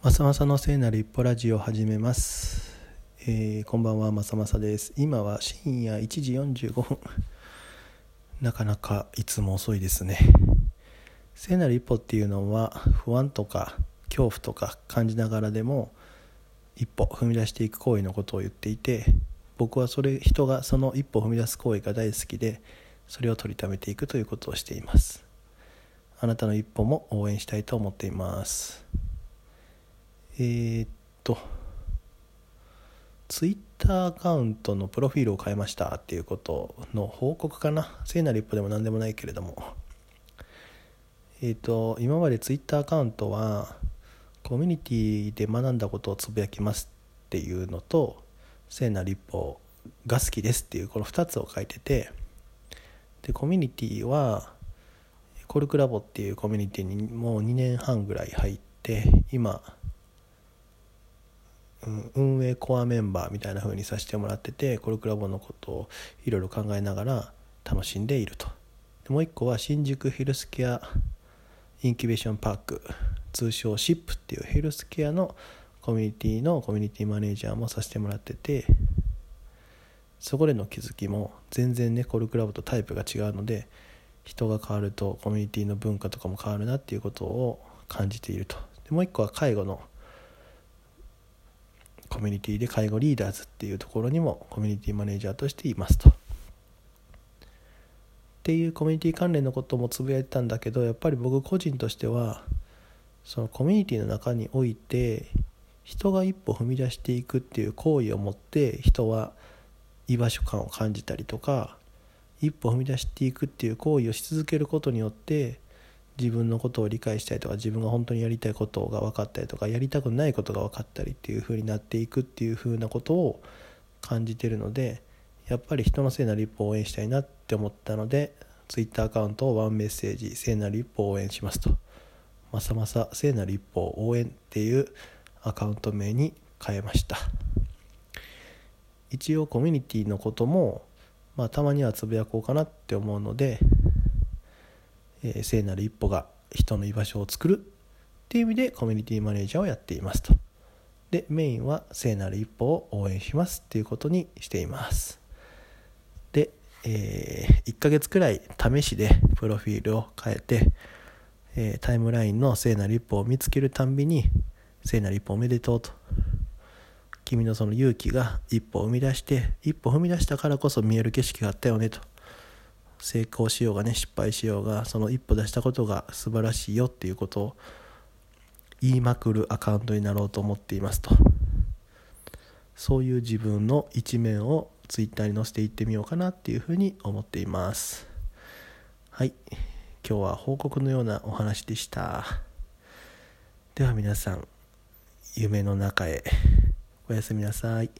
まさまさの聖なる一歩ラジオを始めます、えーこんばんはまさまさです。今は深夜1時45分。なかなかいつも遅いですね。聖なる一歩っていうのは不安とか恐怖とか感じながらでも一歩踏み出していく行為のことを言っていて僕はそれ人がその一歩踏み出す行為が大好きでそれを取りためていくということをしています。あなたの一歩も応援したいと思っています。えーっと、ツイッターアカウントのプロフィールを変えましたっていうことの報告かな。聖なる一歩でも何でもないけれども。えーっと、今までツイッターアカウントは、コミュニティで学んだことをつぶやきますっていうのと、聖なる一歩が好きですっていうこの2つを書いてて、で、コミュニティは、コルクラボっていうコミュニティにもう2年半ぐらい入って、今、うん運営コアメンバーみたいな風にさせてもらっててコルクラボのことをいろいろ考えながら楽しんでいると。でもう一個は新宿ヘルスケアインキュベーションパーク通称 SIP っていうヘルスケアのコミュニティのコミュニティマネージャーもさせてもらっててそこでの気づきも全然ねコルクラボとタイプが違うので人が変わるとコミュニティの文化とかも変わるなっていうことを感じていると。でもう一個は介護のコミュニティで介護リーダーズっていうところにもコミュニティマネージャーとしていますと。っていうコミュニティ関連のこともつぶやいてたんだけどやっぱり僕個人としてはそのコミュニティの中において人が一歩踏み出していくっていう行為をもって人は居場所感を感じたりとか一歩踏み出していくっていう行為をし続けることによって自分のことを理解したりとか自分が本当にやりたいことが分かったりとかやりたくないことが分かったりっていう風になっていくっていう風なことを感じてるのでやっぱり人の聖なる一歩を応援したいなって思ったので Twitter アカウントをワンメッセージ聖なる一歩を応援しますと。まさまさ聖なる一歩を応援っていうアカウント名に変えました。一応コミュニティのこともまあたまにはつぶやこうかなって思うのでえ聖なる一歩が人の居場所を作るっていう意味でコミュニティマネージャーをやっていますと。で、メインは聖なる一歩を応援しますっていうことにしています。で、え1ヶ月くらい試しでプロフィールを変えて、えータイムラインの聖なる一歩を見つけるたんびに聖なる一歩おめでとうと。君のその勇気が一歩を生み出して一歩踏み出したからこそ見える景色があったよねと。成功しようがね失敗しようがその一歩出したことが素晴らしいよっていうことを言いまくるアカウントになろうと思っていますと。そういう自分の一面をツイッターに載せていってみようかなっていうふうに思っています。はい。今日は報告のようなお話でした。では皆さん夢の中へ。おやすみなさい。